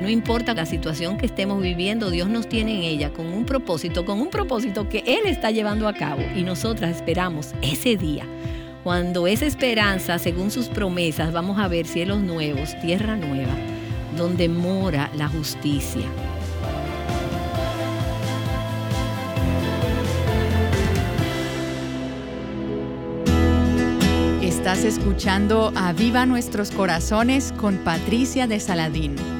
No importa la situación que estemos viviendo, Dios nos tiene en ella con un propósito, con un propósito que Él está llevando a cabo y nosotras esperamos ese día. Cuando esa esperanza, según sus promesas, vamos a ver cielos nuevos, tierra nueva, donde mora la justicia. Estás escuchando a Viva Nuestros Corazones con Patricia de Saladín.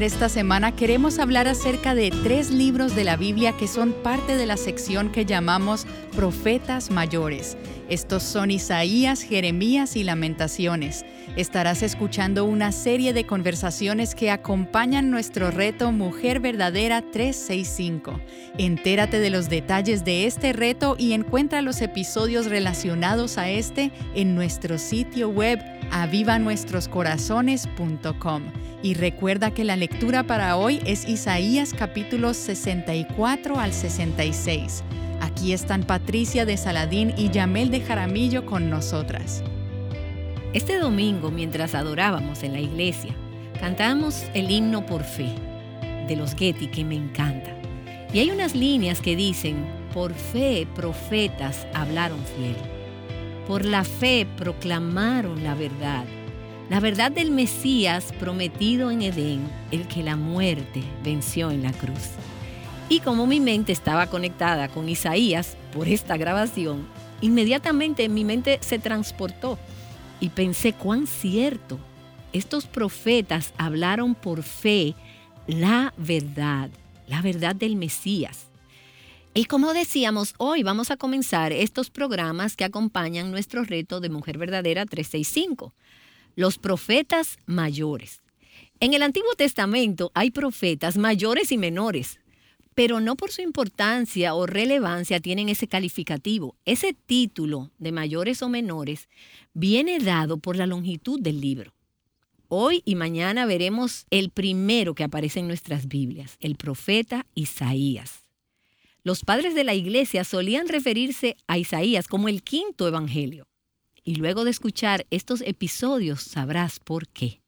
Esta semana queremos hablar acerca de tres libros de la Biblia que son parte de la sección que llamamos Profetas Mayores. Estos son Isaías, Jeremías y Lamentaciones. Estarás escuchando una serie de conversaciones que acompañan nuestro reto Mujer Verdadera 365. Entérate de los detalles de este reto y encuentra los episodios relacionados a este en nuestro sitio web avivanuestroscorazones.com. Y recuerda que la lectura para hoy es Isaías capítulos 64 al 66. Aquí están Patricia de Saladín y Yamel de Jaramillo con nosotras. Este domingo, mientras adorábamos en la iglesia, cantamos el himno por fe de los Getty que me encanta. Y hay unas líneas que dicen, por fe profetas hablaron fiel. Por la fe proclamaron la verdad. La verdad del Mesías prometido en Edén, el que la muerte venció en la cruz. Y como mi mente estaba conectada con Isaías por esta grabación, inmediatamente mi mente se transportó y pensé cuán cierto. Estos profetas hablaron por fe la verdad, la verdad del Mesías. Y como decíamos, hoy vamos a comenzar estos programas que acompañan nuestro reto de Mujer Verdadera 365, los profetas mayores. En el Antiguo Testamento hay profetas mayores y menores, pero no por su importancia o relevancia tienen ese calificativo. Ese título de mayores o menores viene dado por la longitud del libro. Hoy y mañana veremos el primero que aparece en nuestras Biblias, el profeta Isaías. Los padres de la iglesia solían referirse a Isaías como el quinto evangelio. Y luego de escuchar estos episodios sabrás por qué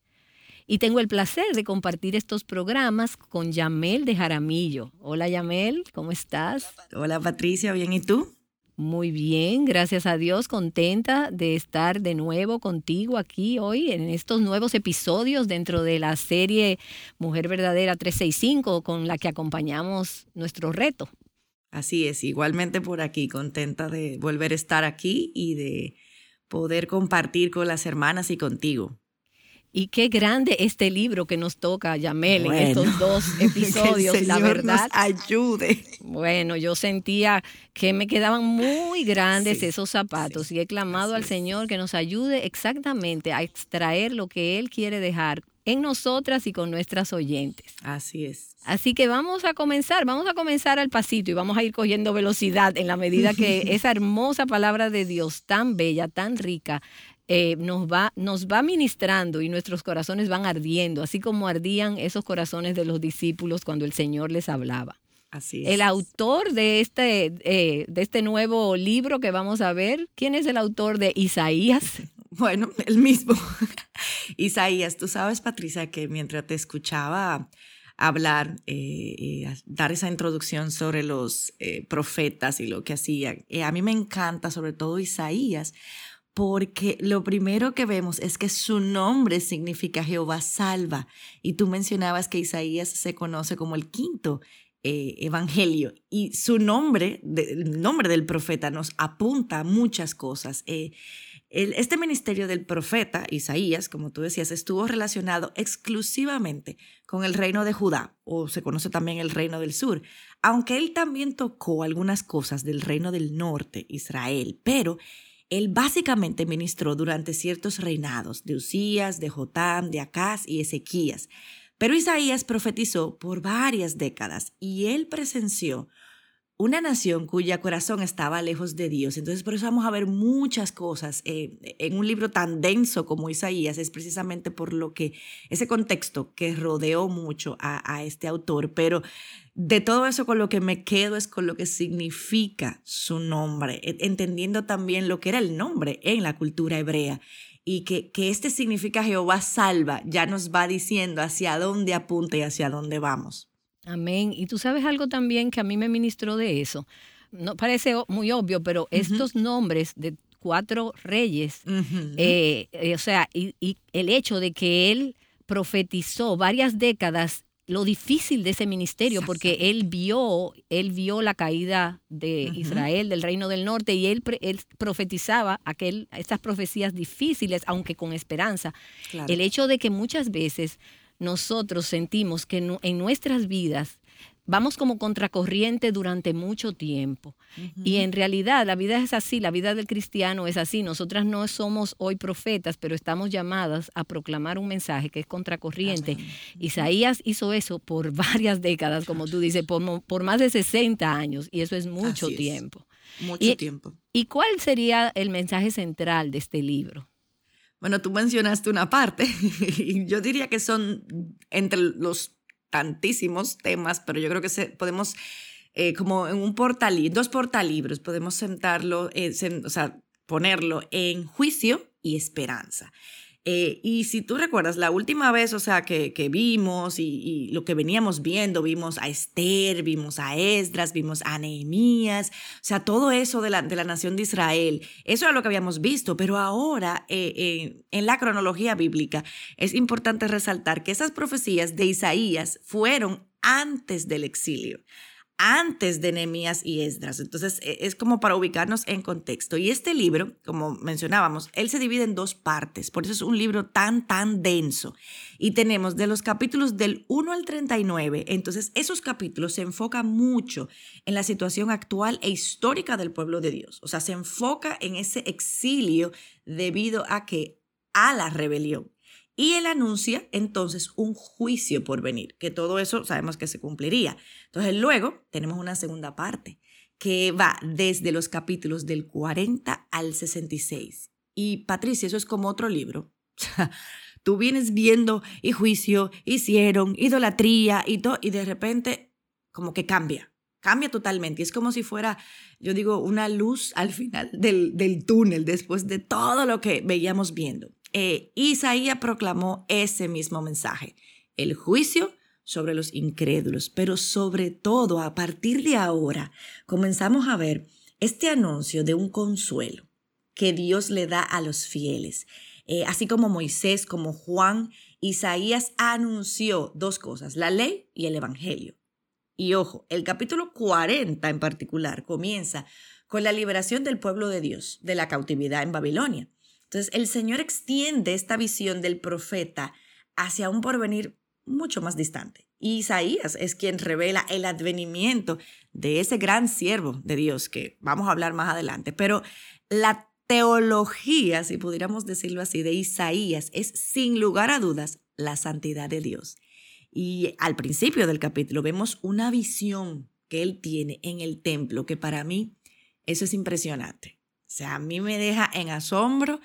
y tengo el placer de compartir estos programas con Yamel de Jaramillo. Hola Yamel, ¿cómo estás? Hola Patricia, ¿bien y tú? Muy bien, gracias a Dios, contenta de estar de nuevo contigo aquí hoy en estos nuevos episodios dentro de la serie Mujer Verdadera 365 con la que acompañamos nuestro reto. Así es, igualmente por aquí, contenta de volver a estar aquí y de poder compartir con las hermanas y contigo. Y qué grande este libro que nos toca, Yamel, en estos dos episodios, la verdad. ayude. Bueno, yo sentía que me quedaban muy grandes esos zapatos y he clamado al Señor que nos ayude exactamente a extraer lo que Él quiere dejar en nosotras y con nuestras oyentes. Así es. Así que vamos a comenzar, vamos a comenzar al pasito y vamos a ir cogiendo velocidad en la medida que esa hermosa palabra de Dios, tan bella, tan rica, eh, nos, va, nos va ministrando y nuestros corazones van ardiendo, así como ardían esos corazones de los discípulos cuando el Señor les hablaba. Así es. El autor de este, eh, de este nuevo libro que vamos a ver, ¿quién es el autor de Isaías? Bueno, el mismo. Isaías, tú sabes, Patricia, que mientras te escuchaba hablar, eh, dar esa introducción sobre los profetas y lo que hacían. a mí me encanta sobre todo Isaías, porque lo primero que vemos es que su nombre significa Jehová salva. Y tú mencionabas que Isaías se conoce como el quinto eh, evangelio y su nombre, el nombre del profeta nos apunta a muchas cosas. Eh, este ministerio del profeta Isaías, como tú decías, estuvo relacionado exclusivamente con el reino de Judá, o se conoce también el reino del sur, aunque él también tocó algunas cosas del reino del norte, Israel, pero él básicamente ministró durante ciertos reinados de Usías, de Jotam, de Acaz y Ezequías. Pero Isaías profetizó por varias décadas y él presenció una nación cuya corazón estaba lejos de Dios. Entonces, por eso vamos a ver muchas cosas eh, en un libro tan denso como Isaías, es precisamente por lo que ese contexto que rodeó mucho a, este autor. Pero de todo eso con lo que me quedo es con lo que significa su nombre, entendiendo también lo que era el nombre en la cultura hebrea y que, que este significa Jehová salva, ya nos va diciendo hacia dónde apunta y hacia dónde vamos. Amén. Y tú sabes algo también que a mí me ministró de eso. No parece muy obvio, pero estos nombres de cuatro reyes, eh, eh, o sea, y, el hecho de que él profetizó varias décadas lo difícil de ese ministerio, porque él vio, él vio la caída de Israel, del reino del norte, y él, él profetizaba aquel, estas profecías difíciles, aunque con esperanza. El hecho de que muchas veces nosotros sentimos que en nuestras vidas vamos como contracorriente durante mucho tiempo. Y en realidad la vida es así, la vida del cristiano es así. Nosotras no somos hoy profetas, pero estamos llamadas a proclamar un mensaje que es contracorriente. Isaías hizo eso por varias décadas, como tú dices, por, más de 60 años, y eso es mucho tiempo. Mucho tiempo. ¿Y cuál sería el mensaje central de este libro? Bueno, tú mencionaste una parte, y yo diría que son entre los tantísimos temas, pero yo creo que se, podemos, eh, como en un portal, dos portalibros, podemos sentarlo, eh, o sea, ponerlo en juicio y esperanza. Eh, y si tú recuerdas, la última vez, o sea, que, que vimos y, lo que veníamos viendo, vimos a Esther, vimos a Esdras, vimos a Nehemías, o sea, todo eso de la, de la nación de Israel, eso era lo que habíamos visto, pero ahora eh, en la cronología bíblica es importante resaltar que esas profecías de Isaías fueron antes del exilio antes de Nehemías y Esdras. Entonces, e, es como para ubicarnos en contexto. Y este libro, como mencionábamos, él se divide en dos partes, por eso es un libro tan, tan denso. Y tenemos de los capítulos del 1 al 39, entonces esos capítulos se enfocan mucho en la situación actual e histórica del pueblo de Dios. O sea, se enfoca en ese exilio debido a que a la rebelión. Y él anuncia entonces un juicio por venir, que todo eso sabemos que se cumpliría. Entonces luego tenemos una segunda parte que va desde los capítulos del 40 al 66. Y Patricia, eso es como otro libro. Tú vienes viendo y juicio, hicieron, idolatría y todo, y de repente como que cambia, cambia totalmente. Es como si fuera, yo digo, una luz al final del, del túnel después de todo lo que veíamos viendo. Eh, Isaías proclamó ese mismo mensaje, el juicio sobre los incrédulos, pero sobre todo a partir de ahora comenzamos a ver este anuncio de un consuelo que Dios le da a los fieles. Eh, así como Moisés, como Juan, Isaías anunció dos cosas, la ley y el Evangelio. Y ojo, el capítulo 40 en particular comienza con la liberación del pueblo de Dios de la cautividad en Babilonia. Entonces, el Señor extiende esta visión del profeta hacia un porvenir mucho más distante. Y Isaías es quien revela el advenimiento de ese gran siervo de Dios que vamos a hablar más adelante. Pero la teología, si pudiéramos decirlo así, de Isaías es sin lugar a dudas la santidad de Dios. Y al principio del capítulo vemos una visión que él tiene en el templo que para mí eso es impresionante. O sea, a mí me deja en asombro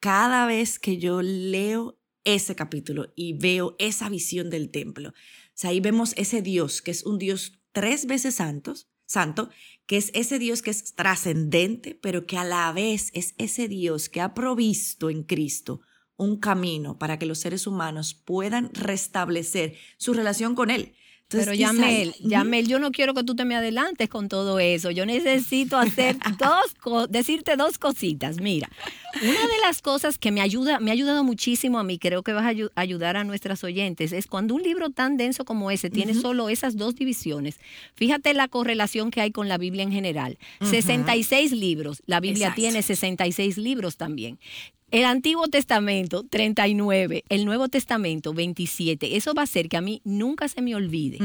cada vez que yo leo ese capítulo y veo esa visión del templo. Ahí vemos ese Dios que es un Dios tres veces santos, santo, que es ese Dios que es trascendente, pero que a la vez es ese Dios que ha provisto en Cristo un camino para que los seres humanos puedan restablecer su relación con Él. Pero Yamel, Yamel, yo no quiero que tú te me adelantes con todo eso. Yo necesito hacer dos, decirte dos cositas. Mira, una de las cosas que me ayuda, me ha ayudado muchísimo a mí, creo que vas a ayudar a nuestras oyentes, es cuando un libro tan denso como ese tiene solo esas dos divisiones. Fíjate la correlación que hay con la Biblia en general. 66 libros, la Biblia tiene 66 libros también. El Antiguo Testamento, 39. El Nuevo Testamento, 27. Eso va a hacer que a mí nunca se me olvide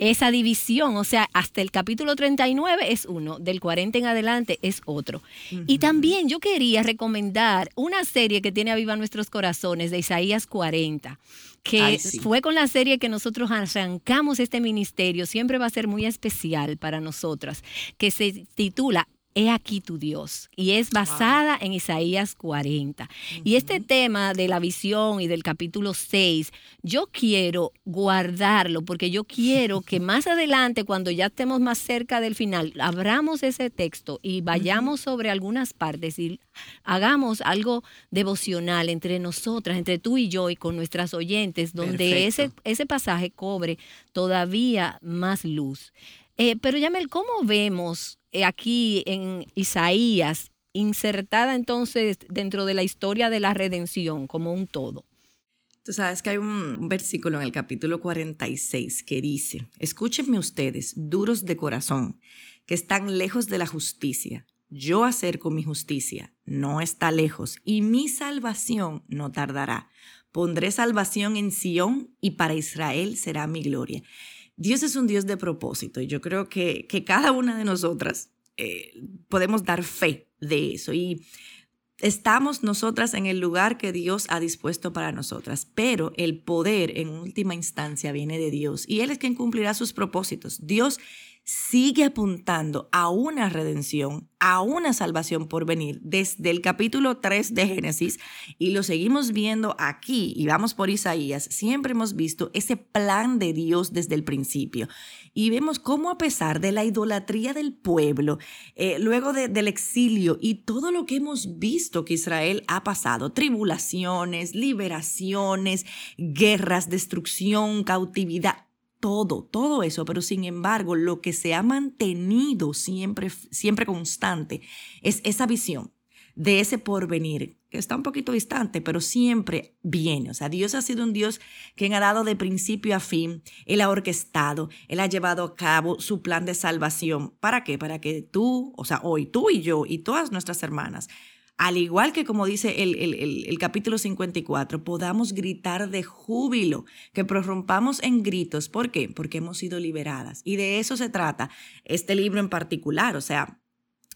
esa división. O sea, hasta el capítulo 39 es uno, del 40 en adelante es otro. Y también yo quería recomendar una serie que tiene a viva nuestros corazones de Isaías 40 que fue con la serie que nosotros arrancamos este ministerio, siempre va a ser muy especial para nosotras, que se titula He aquí tu Dios. Y es basada en Isaías 40. Y este tema de la visión y del capítulo 6, yo quiero guardarlo porque yo quiero que más adelante, cuando ya estemos más cerca del final, abramos ese texto y vayamos sobre algunas partes y hagamos algo devocional entre nosotras, entre tú y yo y con nuestras oyentes, donde ese, ese pasaje cobre todavía más luz. Eh, pero Yamel, ¿cómo vemos aquí en Isaías, insertada entonces dentro de la historia de la redención como un todo. Tú sabes que hay un versículo en el capítulo 46 que dice, escúchenme ustedes, duros de corazón, que están lejos de la justicia. Yo acerco mi justicia, no está lejos, y mi salvación no tardará. Pondré salvación en Sión y para Israel será mi gloria. Dios es un Dios de propósito y yo creo que, que cada una de nosotras eh, podemos dar fe de eso. Y estamos nosotras en el lugar que Dios ha dispuesto para nosotras, pero el poder en última instancia viene de Dios y Él es quien cumplirá sus propósitos. Dios sigue apuntando a una redención, a una salvación por venir desde el capítulo 3 de Génesis y lo seguimos viendo aquí y vamos por Isaías, siempre hemos visto ese plan de Dios desde el principio y vemos cómo a pesar de la idolatría del pueblo, eh, luego del exilio y todo lo que hemos visto que Israel ha pasado, tribulaciones, liberaciones, guerras, destrucción, cautividad, todo, todo eso, pero sin embargo, lo que se ha mantenido siempre, siempre constante es esa visión de ese porvenir, que está un poquito distante, pero siempre viene. O sea, Dios ha sido un Dios que ha dado de principio a fin, Él ha orquestado, Él ha llevado a cabo su plan de salvación. ¿Para qué? Para que tú, o sea, hoy tú y yo y todas nuestras hermanas al igual que como dice el, el, capítulo 54, podamos gritar de júbilo, que prorrumpamos en gritos. ¿Por qué? Porque hemos sido liberadas. Y de eso se trata este libro en particular, o sea,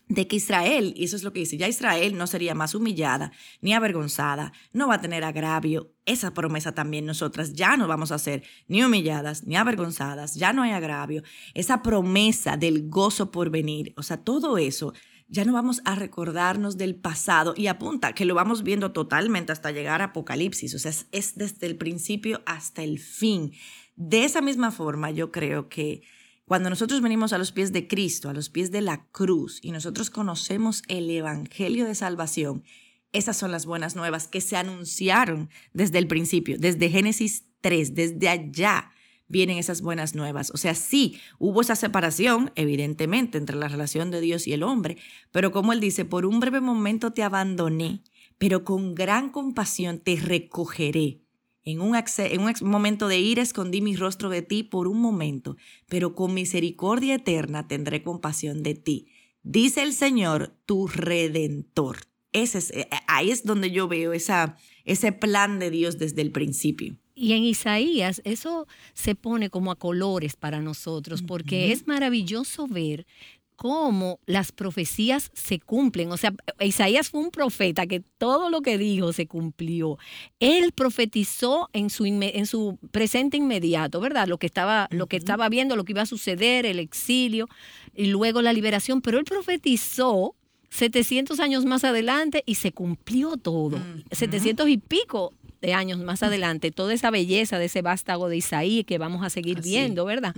de que Israel, y eso es lo que dice, ya Israel no sería más humillada ni avergonzada, no va a tener agravio. Esa promesa también nosotras ya no vamos a ser ni humilladas ni avergonzadas, ya no hay agravio. Esa promesa del gozo por venir, o sea, todo eso ya no vamos a recordarnos del pasado. Y apunta que lo vamos viendo totalmente hasta llegar a Apocalipsis, o sea, es, desde el principio hasta el fin. De esa misma forma, yo creo que cuando nosotros venimos a los pies de Cristo, a los pies de la cruz, y nosotros conocemos el Evangelio de Salvación, esas son las buenas nuevas que se anunciaron desde el principio, desde Génesis 3, desde allá vienen esas buenas nuevas. O sea, sí, hubo esa separación, evidentemente, entre la relación de Dios y el hombre, pero como él dice, por un breve momento te abandoné, pero con gran compasión te recogeré. En un, en un momento de ira escondí mi rostro de ti por un momento, pero con misericordia eterna tendré compasión de ti. Dice el Señor, tu redentor. Ese es, eh, ahí es donde yo veo esa, ese plan de Dios desde el principio. Y en Isaías eso se pone como a colores para nosotros, porque es maravilloso ver cómo las profecías se cumplen. O sea, Isaías fue un profeta que todo lo que dijo se cumplió. Él profetizó en su, en su presente inmediato, ¿verdad? Lo que, estaba, lo que estaba viendo, lo que iba a suceder, el exilio y luego la liberación, pero él profetizó 700 años más adelante y se cumplió todo. 700 y pico de años más adelante, toda esa belleza de ese vástago de Isaí que vamos a seguir viendo, ¿verdad?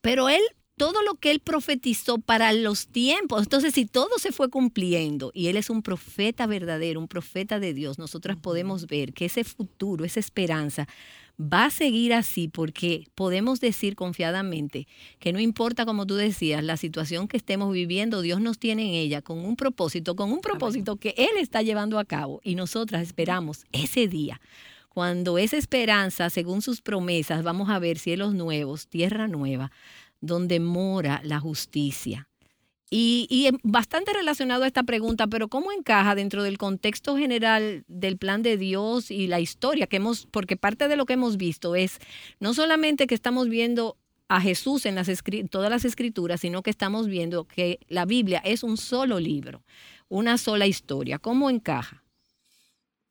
Pero él todo lo que él profetizó para los tiempos. Entonces, si todo se fue cumpliendo y él es un profeta verdadero, un profeta de Dios, nosotras podemos ver que ese futuro, esa esperanza, va a seguir así porque podemos decir confiadamente que no importa, como tú decías, la situación que estemos viviendo, Dios nos tiene en ella con un propósito, con un propósito que Él está llevando a cabo y nosotras esperamos ese día. Cuando esa esperanza, según sus promesas, vamos a ver cielos nuevos, tierra nueva, donde mora la justicia. Y, bastante relacionado a esta pregunta, pero ¿cómo encaja dentro del contexto general del plan de Dios y la historia que hemos, porque parte de lo que hemos visto es no solamente que estamos viendo a Jesús en las todas las escrituras, sino que estamos viendo que la Biblia es un solo libro, una sola historia. ¿Cómo encaja?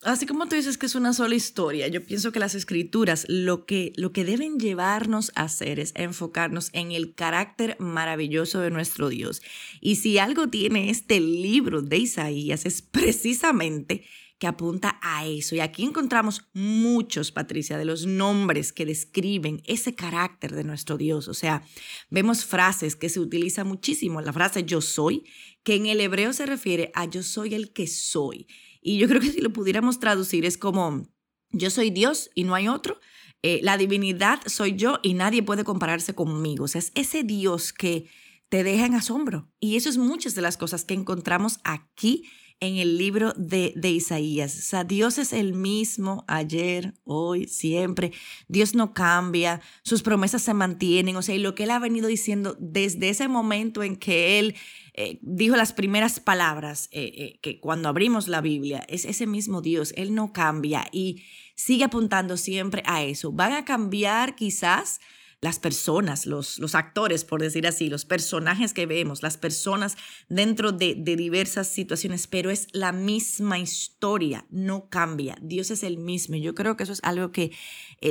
Así como tú dices que es una sola historia, yo pienso que las escrituras lo que, lo que deben llevarnos a hacer es enfocarnos en el carácter maravilloso de nuestro Dios. Y si algo tiene este libro de Isaías es precisamente que apunta a eso. Y aquí encontramos muchos, Patricia, de los nombres que describen ese carácter de nuestro Dios. O sea, vemos frases que se utilizan muchísimo. La frase yo soy, que en el hebreo se refiere a yo soy el que soy. Y yo creo que si lo pudiéramos traducir es como, yo soy Dios y no hay otro. Eh, la divinidad soy yo y nadie puede compararse conmigo. O sea, es ese Dios que te deja en asombro. Y eso es muchas de las cosas que encontramos aquí en el libro de, de, Isaías. O sea, Dios es el mismo ayer, hoy, siempre. Dios no cambia, sus promesas se mantienen. O sea, y lo que Él ha venido diciendo desde ese momento en que Él eh, dijo las primeras palabras eh, eh, que cuando abrimos la Biblia, es ese mismo Dios, Él no cambia y sigue apuntando siempre a eso. Van a cambiar quizás las personas, los, actores, por decir así, los personajes que vemos, las personas dentro de, de diversas situaciones, pero es la misma historia, no cambia. Dios es el mismo. Yo creo que eso es algo que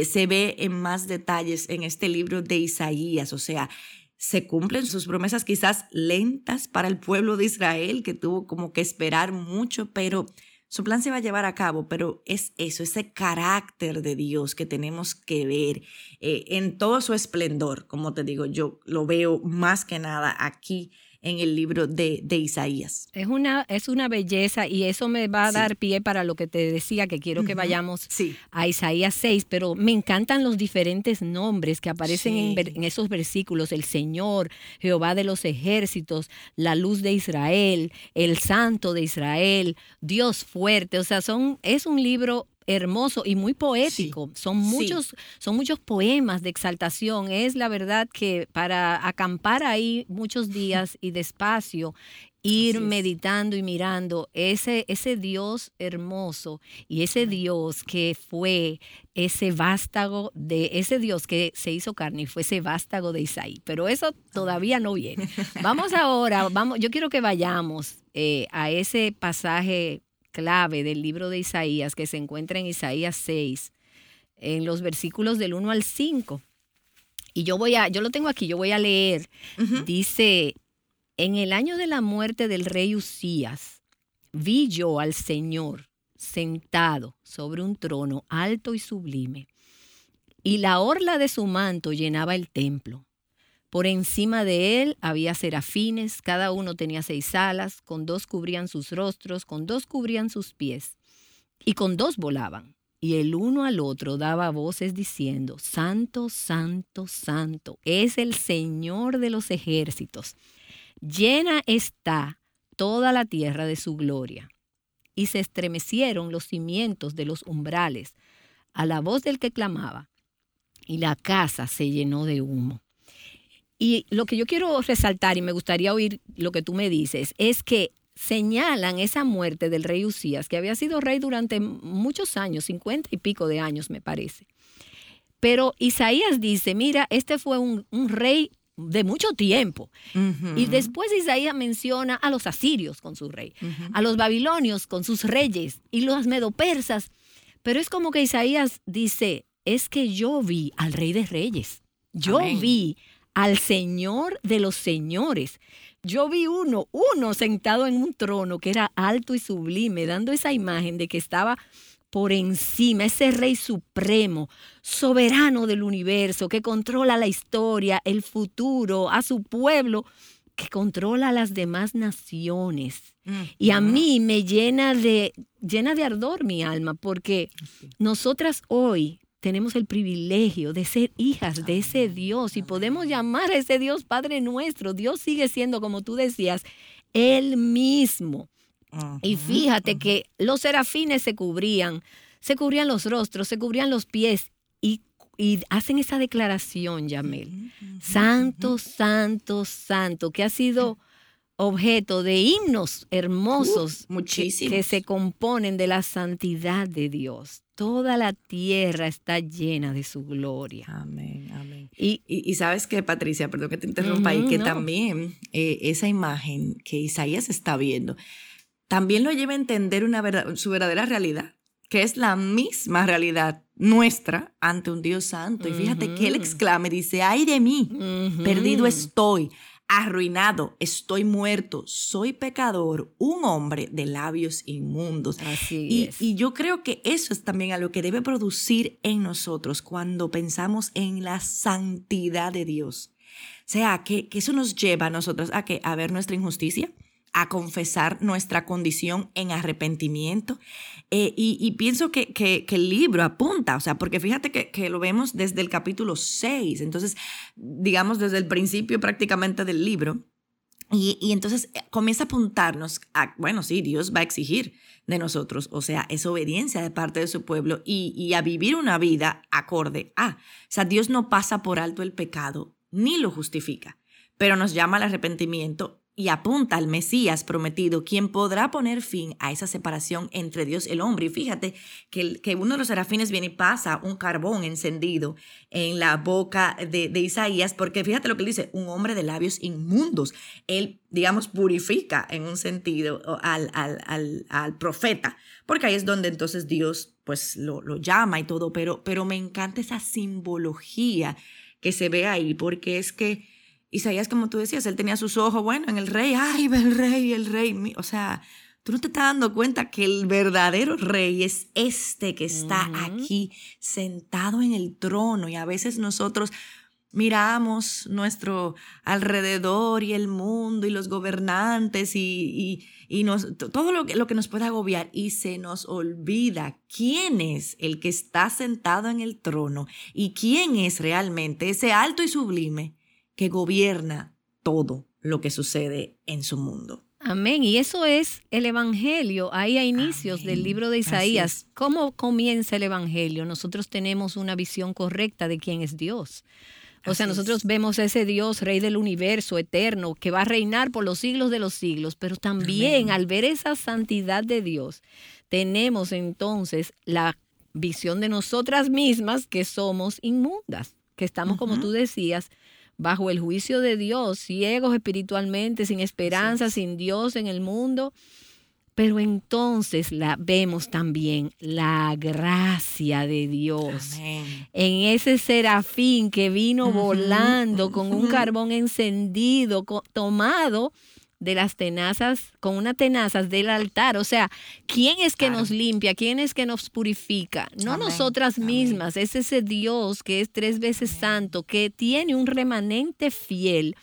se ve en más detalles en este libro de Isaías, o sea, se cumplen sus promesas quizás lentas para el pueblo de Israel, que tuvo como que esperar mucho, pero su plan se va a llevar a cabo, pero es eso, ese carácter de Dios que tenemos que ver eh, en todo su esplendor, como te digo, yo lo veo más que nada aquí en el libro de, de, Isaías. Es una, es una belleza y eso me va a dar pie para lo que te decía, que quiero que vayamos a Isaías 6, pero me encantan los diferentes nombres que aparecen en, en, esos versículos, el Señor, Jehová de los ejércitos, la luz de Israel, el Santo de Israel, Dios fuerte, o sea, son, es un libro hermoso y muy poético. son, muchos, son muchos poemas de exaltación. Es la verdad que para acampar ahí muchos días y despacio, ir meditando y mirando ese, ese Dios hermoso y ese Dios que fue ese vástago de ese Dios que se hizo carne y fue ese vástago de Isaí. Pero eso todavía no viene. Vamos ahora, vamos, yo quiero que vayamos eh, a ese pasaje clave del libro de Isaías que se encuentra en Isaías 6, en los versículos del 1 al 5. Y yo voy a, yo lo tengo aquí, yo voy a leer. Dice, en el año de la muerte del rey Usías, vi yo al Señor sentado sobre un trono alto y sublime, y la orla de su manto llenaba el templo. Por encima de él había serafines, cada uno tenía seis alas, con dos cubrían sus rostros, con dos cubrían sus pies, y con dos volaban. Y el uno al otro daba voces diciendo, Santo, Santo, Santo, es el Señor de los ejércitos. Llena está toda la tierra de su gloria. Y se estremecieron los cimientos de los umbrales a la voz del que clamaba, y la casa se llenó de humo. Y lo que yo quiero resaltar, y me gustaría oír lo que tú me dices, es que señalan esa muerte del rey Usías, que había sido rey durante muchos años, cincuenta y pico de años me parece. Pero Isaías dice, mira, este fue un, rey de mucho tiempo. Y después Isaías menciona a los asirios con su rey, a los babilonios con sus reyes y los medopersas. Pero es como que Isaías dice, es que yo vi al rey de reyes. Yo vi al Señor de los señores. Yo vi uno, uno sentado en un trono que era alto y sublime, dando esa imagen de que estaba por encima, ese rey supremo, soberano del universo, que controla la historia, el futuro, a su pueblo, que controla a las demás naciones. Y a mí me llena de, llena de ardor mi alma, porque nosotras hoy tenemos el privilegio de ser hijas de ese Dios y podemos llamar a ese Dios Padre nuestro. Dios sigue siendo, como tú decías, Él mismo. Y fíjate que los serafines se cubrían, se cubrían los rostros, se cubrían los pies y, hacen esa declaración, Yamel. Santo, santo, santo, que ha sido objeto de himnos hermosos que, se componen de la santidad de Dios. Toda la tierra está llena de su gloria. Amén, amén. Y, sabes que, Patricia, perdón que te interrumpa, y que también eh, esa imagen que Isaías está viendo, también lo lleva a entender una su verdadera realidad, que es la misma realidad nuestra ante un Dios santo. Y fíjate que él exclama y dice, ay de mí, perdido estoy, arruinado, estoy muerto, soy pecador, un hombre de labios inmundos. Así y, es. y yo creo que eso es también algo que debe producir en nosotros cuando pensamos en la santidad de Dios. O sea, que, que eso nos lleva a nosotros a, que, a ver nuestra injusticia, a confesar nuestra condición en arrepentimiento. Eh, y, pienso que, que, el libro apunta, o sea, porque fíjate que, que, lo vemos desde el capítulo 6, entonces, digamos, desde el principio prácticamente del libro. Y, y entonces eh, comienza a apuntarnos a, bueno, sí, Dios va a exigir de nosotros, o sea, es obediencia de parte de su pueblo y, y a vivir una vida acorde a. O sea, Dios no pasa por alto el pecado ni lo justifica, pero nos llama al arrepentimiento y apunta al Mesías prometido, quien podrá poner fin a esa separación entre Dios y el hombre. Y fíjate que, que uno de los serafines viene y pasa un carbón encendido en la boca de, Isaías, porque fíjate lo que dice, un hombre de labios inmundos. Él, digamos, purifica en un sentido al, al, al, profeta, porque ahí es donde entonces Dios pues lo, lo llama y todo, pero, pero me encanta esa simbología que se ve ahí, porque es que Isaías, como tú decías, él tenía sus ojos, bueno, en el rey, ay, el rey, el rey. O sea, tú no te estás dando cuenta que el verdadero rey es este que está aquí sentado en el trono y a veces nosotros miramos nuestro alrededor y el mundo y los gobernantes y, y, nos, todo lo que, lo que nos puede agobiar y se nos olvida quién es el que está sentado en el trono y quién es realmente ese alto y sublime que gobierna todo lo que sucede en su mundo. Amén. Y eso es el Evangelio, ahí a inicios del libro de Isaías. ¿Cómo comienza el Evangelio? Nosotros tenemos una visión correcta de quién es Dios. O sea, nosotros vemos a ese Dios, Rey del universo, eterno, que va a reinar por los siglos de los siglos, pero también al ver esa santidad de Dios, tenemos entonces la visión de nosotras mismas que somos inmundas, que estamos, como tú decías, bajo el juicio de Dios, ciegos espiritualmente, sin esperanza, sin Dios en el mundo. Pero entonces la vemos también la gracia de Dios en ese serafín que vino volando con un carbón encendido, tomado de las tenazas, con unas tenazas del altar. O sea, ¿quién es que nos limpia? ¿Quién es que nos purifica? No nosotras mismas, es ese Dios que es tres veces santo, que tiene un remanente fiel,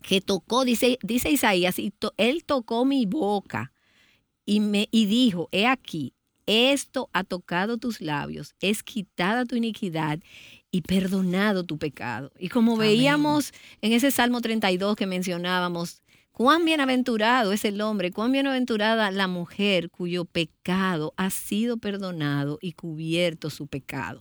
que tocó, dice, dice Isaías, y él tocó mi boca y, me, y dijo, he aquí, esto ha tocado tus labios, es quitada tu iniquidad y perdonado tu pecado. Y como veíamos en ese Salmo 32 que mencionábamos, Cuán bienaventurado es el hombre, cuán bienaventurada la mujer cuyo pecado ha sido perdonado y cubierto su pecado.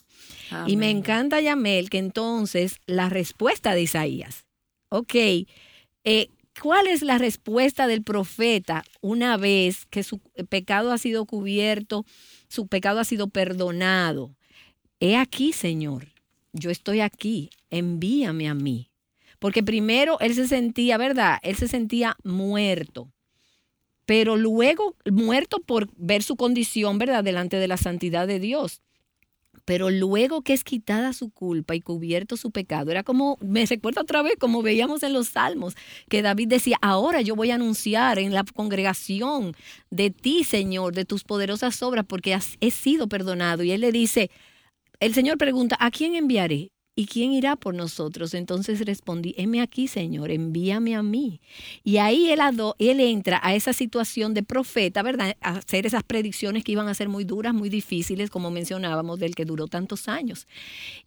Y me encanta, Yamel, que entonces la respuesta de Isaías, ok, eh, ¿cuál es la respuesta del profeta una vez que su pecado ha sido cubierto, su pecado ha sido perdonado? He aquí, Señor, yo estoy aquí, envíame a mí. Porque primero él se sentía, ¿verdad? Él se sentía muerto. Pero luego muerto por ver su condición, ¿verdad? Delante de la santidad de Dios. Pero luego que es quitada su culpa y cubierto su pecado, era como, me recuerda otra vez, como veíamos en los salmos, que David decía, ahora yo voy a anunciar en la congregación de ti, Señor, de tus poderosas obras, porque he sido perdonado. Y él le dice, el Señor pregunta, ¿a quién enviaré? ¿Y quién irá por nosotros? Entonces respondí, heme aquí, Señor, envíame a mí. Y ahí él, él entra a esa situación de profeta, ¿verdad? Hacer esas predicciones que iban a ser muy duras, muy difíciles, como mencionábamos, del que duró tantos años.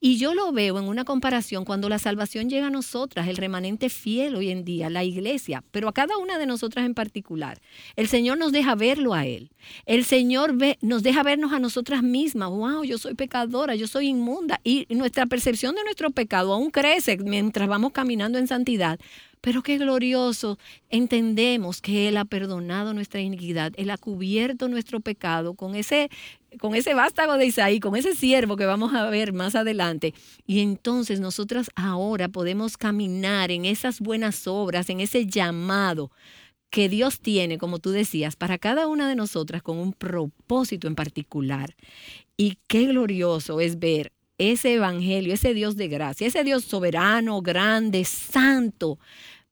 Y yo lo veo en una comparación cuando la salvación llega a nosotras, el remanente fiel hoy en día, la iglesia, pero a cada una de nosotras en particular. El Señor nos deja verlo a Él. El Señor nos deja vernos a nosotras mismas. Wow, yo soy pecadora, yo soy inmunda. Y nuestra percepción nuestro pecado aún crece mientras vamos caminando en santidad. Pero qué glorioso. Entendemos que Él ha perdonado nuestra iniquidad, Él ha cubierto nuestro pecado con ese, con ese vástago de Isaí, con ese siervo que vamos a ver más adelante. Y entonces nosotras ahora podemos caminar en esas buenas obras, en ese llamado que Dios tiene, como tú decías, para cada una de nosotras con un propósito en particular. Y qué glorioso es ver ese evangelio, ese Dios de gracia, ese Dios soberano, grande, santo,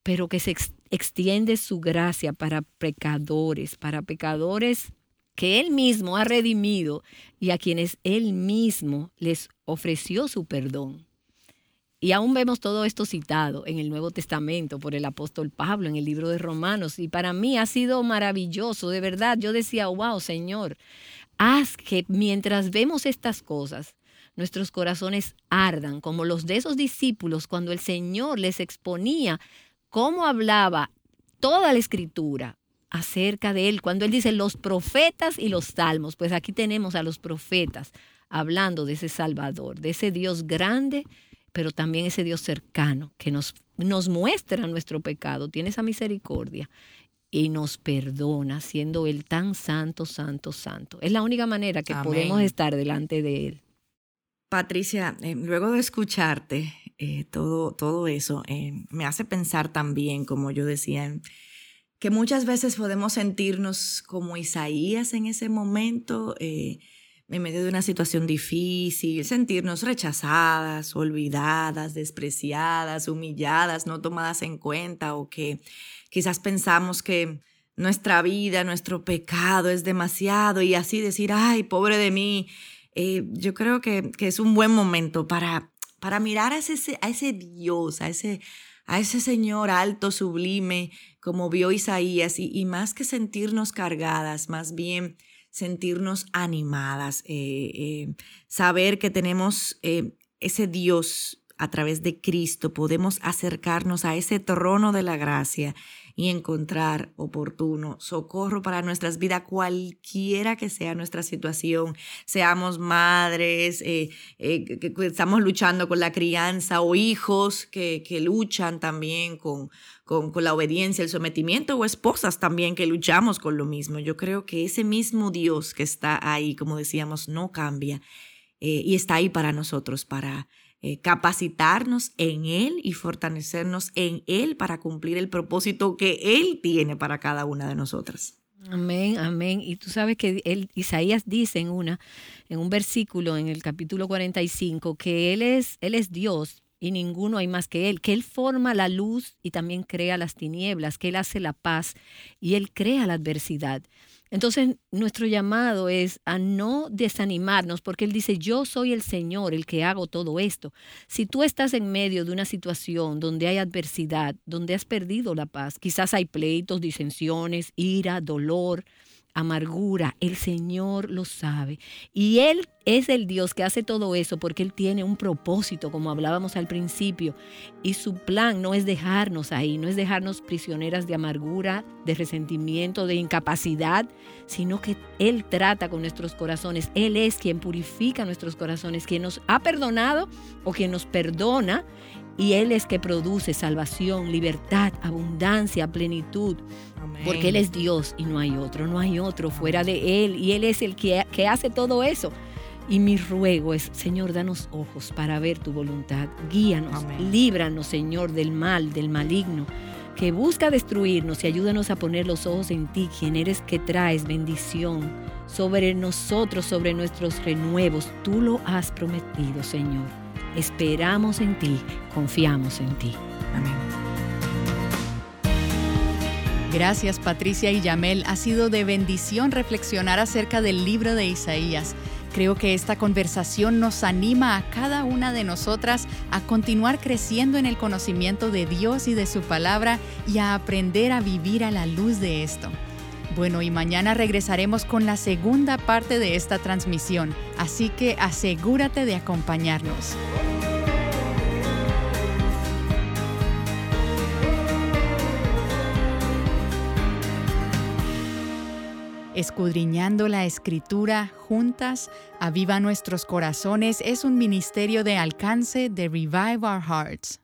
pero que se extiende su gracia para pecadores, para pecadores que Él mismo ha redimido y a quienes Él mismo les ofreció su perdón. Y aún vemos todo esto citado en el Nuevo Testamento por el apóstol Pablo en el libro de Romanos. Y para mí ha sido maravilloso, de verdad. Yo decía, wow, Señor, haz que mientras vemos estas cosas, nuestros corazones ardan, como los de esos discípulos cuando el Señor les exponía cómo hablaba toda la escritura acerca de Él, cuando Él dice los profetas y los salmos, pues aquí tenemos a los profetas hablando de ese Salvador, de ese Dios grande, pero también ese Dios cercano que nos, nos muestra nuestro pecado, tiene esa misericordia y nos perdona, siendo Él tan santo, santo, santo. Es la única manera que podemos estar delante de Él. Patricia, eh, luego de escucharte eh, todo, todo eso, eh, me hace pensar también, como yo decía, que muchas veces podemos sentirnos como Isaías en ese momento, en medio de una situación difícil, sentirnos rechazadas, olvidadas, despreciadas, humilladas, no tomadas en cuenta o que quizás pensamos que nuestra vida, nuestro pecado es demasiado y así decir, ay, pobre de mí, eh, yo creo que, es un buen momento para, para mirar a ese, a ese Dios, a ese, a ese Señor alto, sublime, como vio Isaías, y, más que sentirnos cargadas, más bien sentirnos animadas, eh, eh, saber que tenemos ese Dios a través de Cristo, podemos acercarnos a ese trono de la gracia y encontrar oportuno socorro para nuestras vidas, cualquiera que sea nuestra situación, seamos madres eh, eh, que, estamos luchando con la crianza o hijos que, que luchan también con, con, con, la obediencia, el sometimiento o esposas también que luchamos con lo mismo. Yo creo que ese mismo Dios que está ahí, como decíamos, no cambia eh, y está ahí para nosotros, para eh, capacitarnos en Él y fortalecernos en Él para cumplir el propósito que Él tiene para cada una de nosotras. Amén, amén. Y tú sabes que él, Isaías dice en, una, en un versículo en el capítulo 45 que él es, él es Dios y ninguno hay más que Él, que Él forma la luz y también crea las tinieblas, que Él hace la paz y Él crea la adversidad. Entonces, nuestro llamado es a no desanimarnos, porque Él dice, yo soy el Señor, el que hago todo esto. Si tú estás en medio de una situación donde hay adversidad, donde has perdido la paz, quizás hay pleitos, disensiones, ira, dolor, amargura, el Señor lo sabe. Y Él es el Dios que hace todo eso porque Él tiene un propósito, como hablábamos al principio. Y su plan no es dejarnos ahí, no es dejarnos prisioneras de amargura, de resentimiento, de incapacidad, sino que Él trata con nuestros corazones. Él es quien purifica nuestros corazones, quien nos ha perdonado o quien nos perdona. Y Él es que produce salvación, libertad, abundancia, plenitud. Porque Él es Dios y no hay otro, no hay otro fuera de Él. Y Él es el que, que hace todo eso. Y mi ruego es, Señor, danos ojos para ver tu voluntad. Guíanos, líbranos, Señor, del mal, del maligno. que busca destruirnos y ayúdanos a poner los ojos en ti, quien eres que traes bendición sobre nosotros, sobre nuestros renuevos. Tú lo has prometido, Señor. Esperamos en ti, confiamos en ti. Amén. Gracias Patricia y Yamel. Ha sido de bendición reflexionar acerca del libro de Isaías. Creo que esta conversación nos anima a cada una de nosotras a continuar creciendo en el conocimiento de Dios y de su palabra y a aprender a vivir a la luz de esto. Bueno, y mañana regresaremos con la segunda parte de esta transmisión, así que asegúrate de acompañarnos. Escudriñando la escritura juntas, aviva nuestros corazones es un ministerio de alcance de Revive Our Hearts.